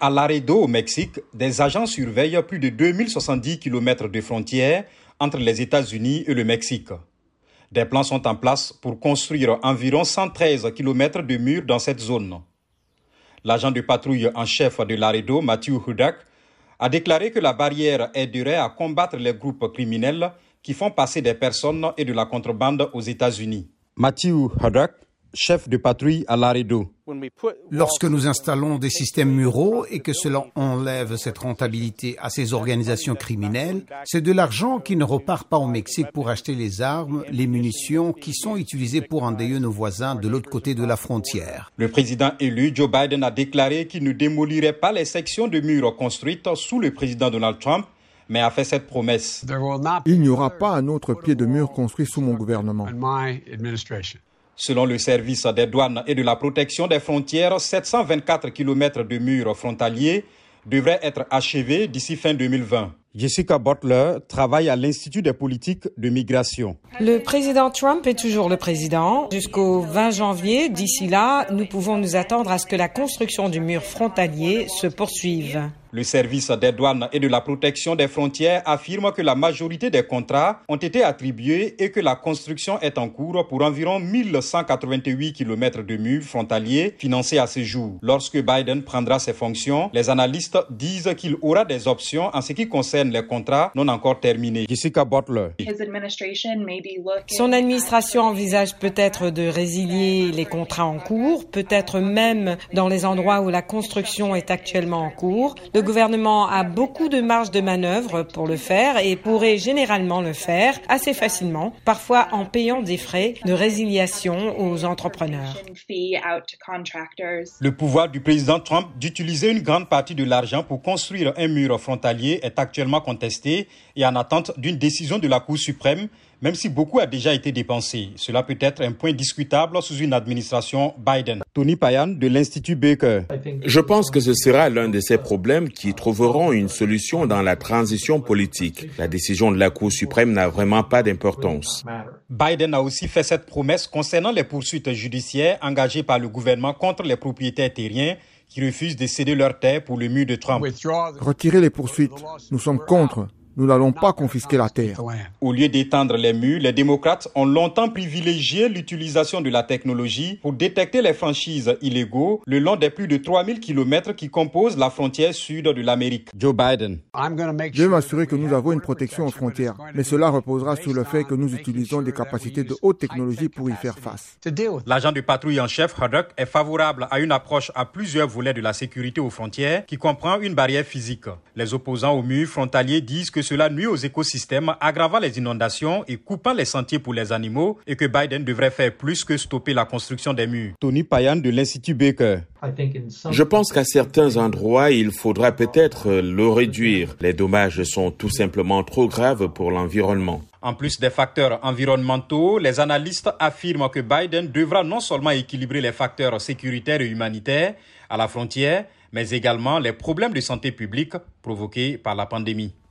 À Laredo, au Mexique, des agents surveillent plus de 2070 km de frontières entre les États-Unis et le Mexique. Des plans sont en place pour construire environ 113 km de murs dans cette zone. L'agent de patrouille en chef de Laredo, Matthew Hudak, a déclaré que la barrière aiderait à combattre les groupes criminels qui font passer des personnes et de la contrebande aux États-Unis. Matthew Hudak, chef de patrouille à Laredo. Lorsque nous installons des systèmes muraux et que cela enlève cette rentabilité à ces organisations criminelles, c'est de l'argent qui ne repart pas au Mexique pour acheter les armes, les munitions qui sont utilisées pour endeuiller nos voisins de l'autre côté de la frontière. Le président élu Joe Biden a déclaré qu'il ne démolirait pas les sections de murs construites sous le président Donald Trump mais a fait cette promesse. Il n'y aura pas un autre pied de mur construit sous mon gouvernement. Selon le service des douanes et de la protection des frontières, 724 km de murs frontaliers devraient être achevés d'ici fin 2020. Jessica Butler travaille à l'Institut des politiques de migration. Le président Trump est toujours le président. Jusqu'au 20 janvier, d'ici là, nous pouvons nous attendre à ce que la construction du mur frontalier se poursuive. Le service des douanes et de la protection des frontières affirme que la majorité des contrats ont été attribués et que la construction est en cours pour environ 1188 km de murs frontaliers financés à ce jour. Lorsque Biden prendra ses fonctions, les analystes disent qu'il aura des options en ce qui concerne les contrats non encore terminés. Jessica Butler. Son administration envisage peut-être de résilier les contrats en cours, peut-être même dans les endroits où la construction est actuellement en cours. Le gouvernement a beaucoup de marge de manœuvre pour le faire et pourrait généralement le faire assez facilement, parfois en payant des frais de résiliation aux entrepreneurs. Le pouvoir du président Trump d'utiliser une grande partie de l'argent pour construire un mur frontalier est actuellement contesté et en attente d'une décision de la Cour suprême même si beaucoup a déjà été dépensé. Cela peut être un point discutable sous une administration Biden. Tony Payan de l'Institut Baker. Je pense que ce sera l'un de ces problèmes qui trouveront une solution dans la transition politique. La décision de la Cour suprême n'a vraiment pas d'importance. Biden a aussi fait cette promesse concernant les poursuites judiciaires engagées par le gouvernement contre les propriétaires terriens qui refusent de céder leurs terres pour le mur de Trump. Retirez les poursuites. Nous sommes contre. Nous n'allons pas confisquer la terre. Au lieu d'étendre les murs, les démocrates ont longtemps privilégié l'utilisation de la technologie pour détecter les franchises illégaux le long des plus de 3000 km qui composent la frontière sud de l'Amérique. Joe Biden. Je vais m'assurer que nous avons une protection aux frontières, mais cela reposera sur le fait que nous utilisons des capacités de haute technologie pour y faire face. L'agent de patrouille en chef, Haddock, est favorable à une approche à plusieurs volets de la sécurité aux frontières qui comprend une barrière physique. Les opposants aux murs frontaliers disent que cela nuit aux écosystèmes, aggravant les inondations et coupant les sentiers pour les animaux et que Biden devrait faire plus que stopper la construction des murs. Tony Payan de l'Institut Baker. Je pense qu'à certains endroits, il faudra peut-être le réduire. Les dommages sont tout simplement trop graves pour l'environnement. En plus des facteurs environnementaux, les analystes affirment que Biden devra non seulement équilibrer les facteurs sécuritaires et humanitaires à la frontière, mais également les problèmes de santé publique provoqués par la pandémie.